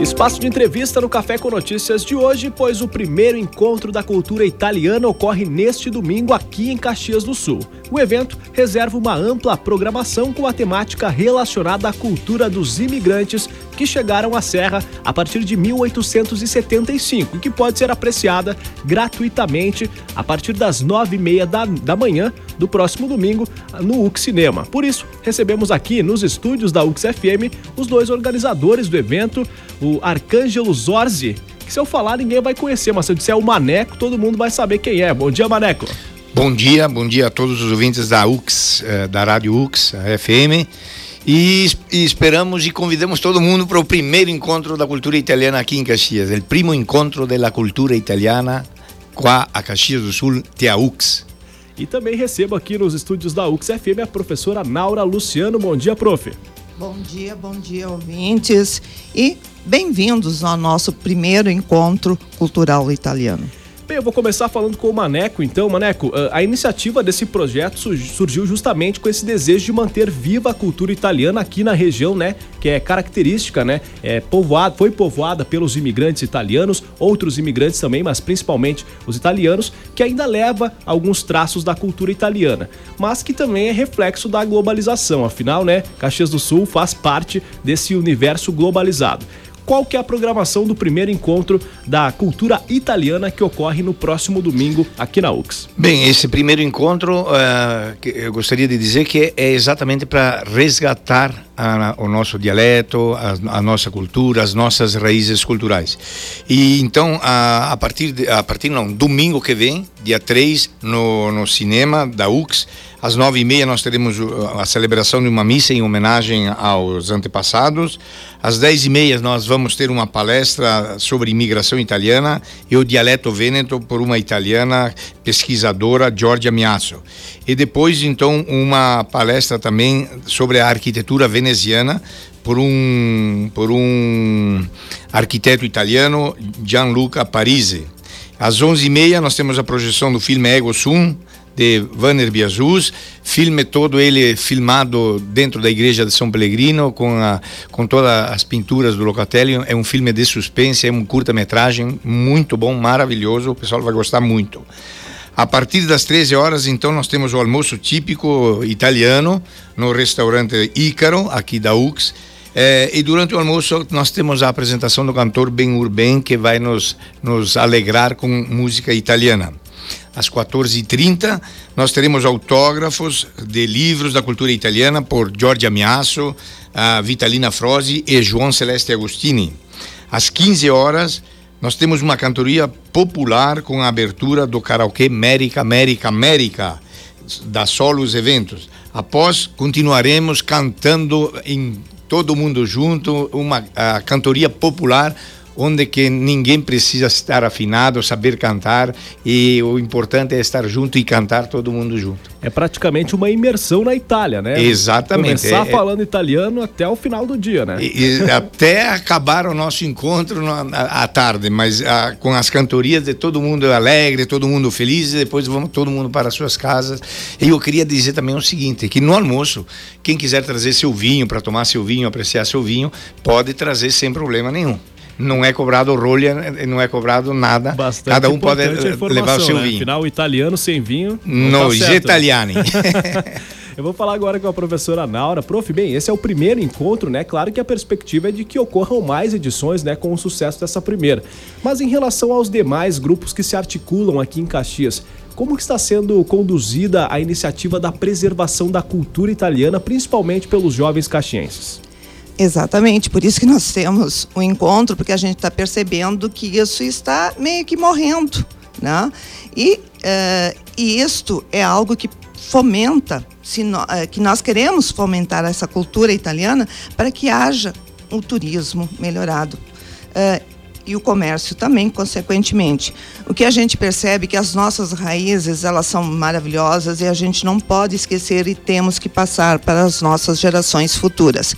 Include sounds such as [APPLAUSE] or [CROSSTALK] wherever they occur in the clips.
Espaço de entrevista no Café com Notícias de hoje, pois o primeiro encontro da cultura italiana ocorre neste domingo aqui em Caxias do Sul. O evento reserva uma ampla programação com a temática relacionada à cultura dos imigrantes que chegaram à Serra a partir de 1875 e que pode ser apreciada gratuitamente a partir das nove e meia da, da manhã do próximo domingo no UX Cinema. Por isso, recebemos aqui nos estúdios da UX FM os dois organizadores do evento, o Arcângelo Zorzi, que se eu falar ninguém vai conhecer, mas se eu disser o Maneco, todo mundo vai saber quem é. Bom dia, Maneco. Bom dia, bom dia a todos os ouvintes da UX, eh, da Rádio UX, a FM. E, e, esperamos e convidamos todo mundo para o primeiro encontro da cultura italiana aqui em Caxias, o primo encontro da cultura italiana com a Caxias do Sul, UX. E também recebo aqui nos estúdios da UX FM a professora Naura Luciano. Bom dia, prof. Bom dia, bom dia, ouvintes. E bem-vindos ao nosso primeiro encontro cultural italiano. Bem, eu vou começar falando com o Maneco, então. Maneco, ah, a iniciativa desse projeto surgiu justamente com esse desejo de manter viva a cultura italiana aqui na região, né? Que é característica, né? É povoada, foi povoada pelos imigrantes italianos, outros imigrantes também, mas principalmente os italianos, que ainda leva alguns traços da cultura italiana, mas que também é reflexo da globalização. Afinal, né? Caxias do Sul faz parte desse universo globalizado qual que é a programação do primeiro encontro da cultura italiana que ocorre no próximo domingo aqui na UX. Bem, esse primeiro encontro, uh, eu gostaria de dizer que é exatamente para resgatar a, o nosso dialeto, a, a, nossa cultura, as nossas raízes culturais. E então, a, a partir de, a partir não, domingo que vem, dia 3, no, no cinema da UX, às nove e meia nós teremos a celebração de uma missa em homenagem aos antepassados. Às dez e meia nós vamos ter uma palestra sobre imigração italiana e o dialeto vêneto por uma italiana pesquisadora, Giorgia Miasso. E depois, então, uma palestra também sobre a arquitetura veneziana por um, por um arquiteto italiano, Gianluca Parisi. Às onze e meia nós temos a projeção do filme Ego Sum, de Vanner Biasus, filme todo ele filmado dentro da igreja de São Pellegrino com, a, com todas as pinturas do Locatelli, é um filme de suspense, é um curta-metragem muito bom, maravilhoso, o pessoal vai gostar muito. A partir das 13 horas, então, nós temos o almoço típico italiano no restaurante Ícaro, aqui da UX. É, e durante o almoço nós temos a apresentação do cantor Ben Urben, que vai nos, nos alegrar com música italiana às 14h30. Nós teremos autógrafos de livros da cultura italiana por Giorgia Miasso, a Vitalina Frosi e João Celeste Agostini. Às 15 horas, nós temos uma cantoria popular com a abertura do karaokê América, América, América, da Solos Eventos. Após, continuaremos cantando em todo mundo junto, uma cantoria popular onde que ninguém precisa estar afinado, saber cantar e o importante é estar junto e cantar todo mundo junto. É praticamente uma imersão na Itália, né? Exatamente. Começar é, é. falando italiano até o final do dia, né? E, e até acabar o nosso encontro à tarde, mas a, com as cantorias de todo mundo alegre, todo mundo feliz, e depois vamos todo mundo para suas casas. E eu queria dizer também o seguinte, que no almoço, quem quiser trazer seu vinho para tomar seu vinho, apreciar seu vinho, pode trazer sem problema nenhum não é cobrado rolha, não é cobrado nada. Bastante Cada um pode levar o seu né? vinho. Afinal, o italiano sem vinho. Não, tá né? italiani. [LAUGHS] Eu vou falar agora com a professora Naura. Prof, bem, esse é o primeiro encontro, né? Claro que a perspectiva é de que ocorram mais edições, né, com o sucesso dessa primeira. Mas em relação aos demais grupos que se articulam aqui em Caxias, como que está sendo conduzida a iniciativa da preservação da cultura italiana, principalmente pelos jovens caxienses? Exatamente, por isso que nós temos o um encontro, porque a gente está percebendo que isso está meio que morrendo. Né? E, uh, e isto é algo que fomenta, no, uh, que nós queremos fomentar essa cultura italiana para que haja um turismo melhorado. Uh, e o comércio também, consequentemente. O que a gente percebe é que as nossas raízes, elas são maravilhosas e a gente não pode esquecer e temos que passar para as nossas gerações futuras.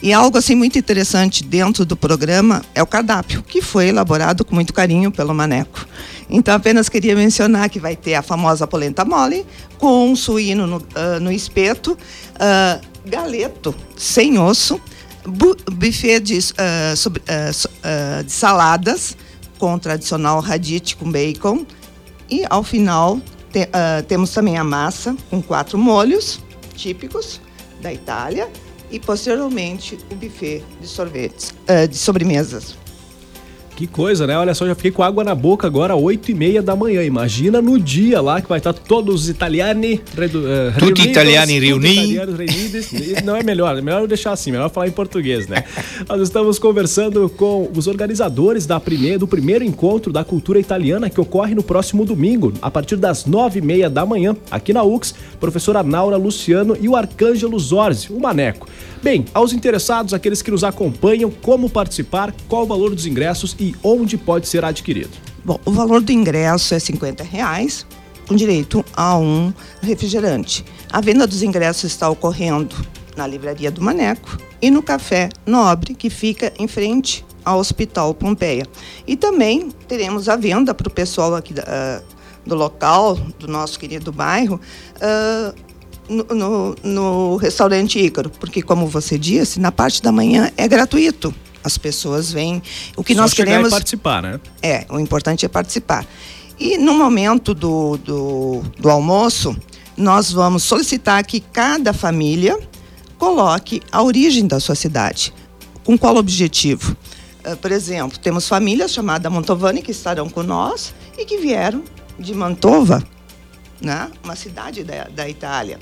E algo assim muito interessante dentro do programa é o cardápio, que foi elaborado com muito carinho pelo Maneco. Então apenas queria mencionar que vai ter a famosa polenta mole com um suíno no, uh, no espeto, uh, galeto sem osso, Bu buffet de, uh, uh, uh, de saladas com tradicional radite com bacon. E ao final te, temos também a massa com quatro molhos típicos da Itália e posteriormente o buffet de sorvetes, de sobremesas. Que coisa, né? Olha só, já fiquei com água na boca agora, 8 e meia da manhã. Imagina no dia lá que vai estar todos os italiani redu, uh, Tutti italiani reunidos. Não é melhor, é melhor deixar assim, melhor falar em português, né? Nós estamos conversando com os organizadores da primeira, do primeiro encontro da cultura italiana que ocorre no próximo domingo, a partir das nove e meia da manhã, aqui na UX, professora Naura Luciano e o Arcângelo Zorzi, o Maneco. Bem, aos interessados, aqueles que nos acompanham, como participar, qual o valor dos ingressos e onde pode ser adquirido? Bom, o valor do ingresso é 50 reais, com direito a um refrigerante. A venda dos ingressos está ocorrendo na Livraria do Maneco e no Café Nobre, que fica em frente ao Hospital Pompeia. E também teremos a venda para o pessoal aqui da, uh, do local, do nosso querido bairro, uh, no, no, no restaurante Ícaro, porque, como você disse, na parte da manhã é gratuito. As pessoas vêm. O que Só nós queremos. participar, né? É, o importante é participar. E no momento do, do, do almoço, nós vamos solicitar que cada família coloque a origem da sua cidade. Com qual objetivo? Uh, por exemplo, temos famílias chamadas Montovani que estarão com nós e que vieram de Mantova, né? uma cidade da, da Itália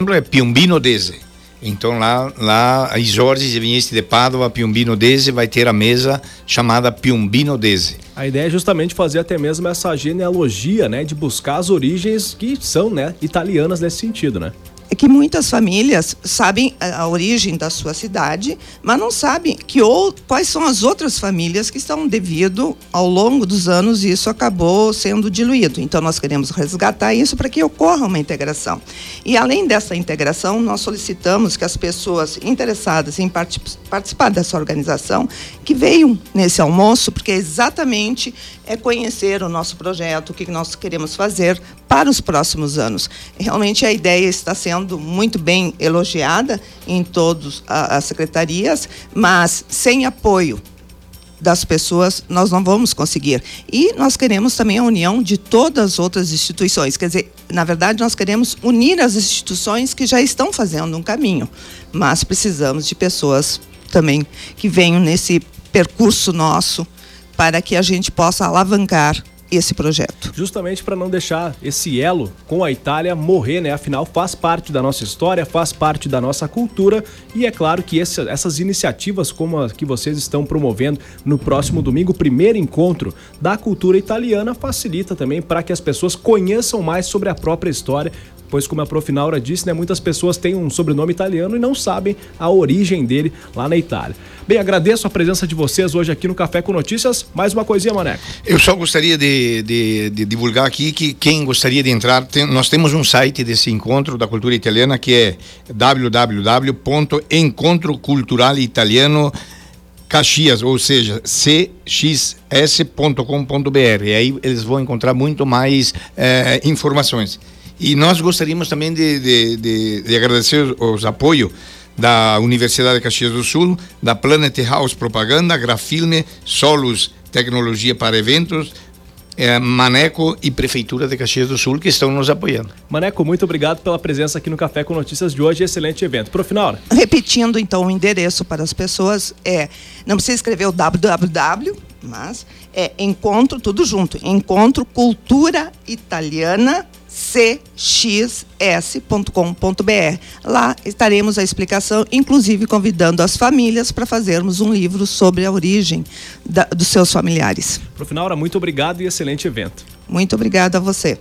exemplo, é Piombino Dese. Então lá, lá a Jorge, se viesse de Padova, Piombino Dese, vai ter a mesa chamada Piombino Dese. A ideia é justamente fazer até mesmo essa genealogia, né, de buscar as origens que são, né, italianas nesse sentido, né? É que muitas famílias sabem a, origem da sua cidade, mas não sabem que ou quais são as outras famílias que estão devido ao longo dos anos e isso acabou sendo diluído. Então nós queremos resgatar isso para que ocorra uma integração. E além dessa integração, nós solicitamos que as pessoas interessadas em participar dessa organização que venham nesse almoço, porque exatamente é conhecer o nosso projeto, o que nós queremos fazer para os próximos anos. Realmente a ideia está sendo muito bem elogiada em todas as secretarias, mas sem apoio das pessoas nós não vamos conseguir. E nós queremos também a união de todas as outras instituições. Quer dizer, na verdade, nós queremos unir as instituições que já estão fazendo um caminho, mas precisamos de pessoas também que venham nesse percurso nosso para que a gente possa alavancar esse projeto. Justamente para não deixar esse elo com a Itália morrer, né? Afinal, faz parte da nossa história, faz parte da nossa cultura e é claro que esse, essas iniciativas como a que vocês estão promovendo no próximo domingo, primeiro encontro da cultura italiana, facilita também para que as pessoas conheçam mais sobre a própria história, pois como a Prof. Naura disse, né, muitas pessoas têm um sobrenome italiano e não sabem a origem dele lá na Itália. Bem, agradeço a presença de vocês hoje aqui no Café com Notícias. Mais uma coisinha, Maneco. Eu só gostaria de, de, de divulgar aqui que quem gostaria de entrar, tem, nós temos um site desse encontro da cultura italiana que é www.encontroculturalitaliano Caxias, ou seja, cxs.com.br. Aí eles vão encontrar muito mais eh, informações. E nós gostaríamos também de, de, de, de agradecer os apoios da Universidade de Caxias do Sul, da Planet House Propaganda, Grafilme, Solos Tecnologia para Eventos, é, Maneco e Prefeitura de Caxias do Sul que estão nos apoiando. Maneco, muito obrigado pela presença aqui no Café com Notícias de hoje. Excelente evento. Pro final. Repetindo então o endereço para as pessoas é, não precisa escrever o www, mas é encontro tudo junto, encontro cultura italiana cxs.com.br. Lá estaremos a explicação, inclusive convidando as famílias para fazermos um livro sobre a origem da, dos seus familiares. Profinaura, muito obrigado e excelente evento. Muito obrigada a você.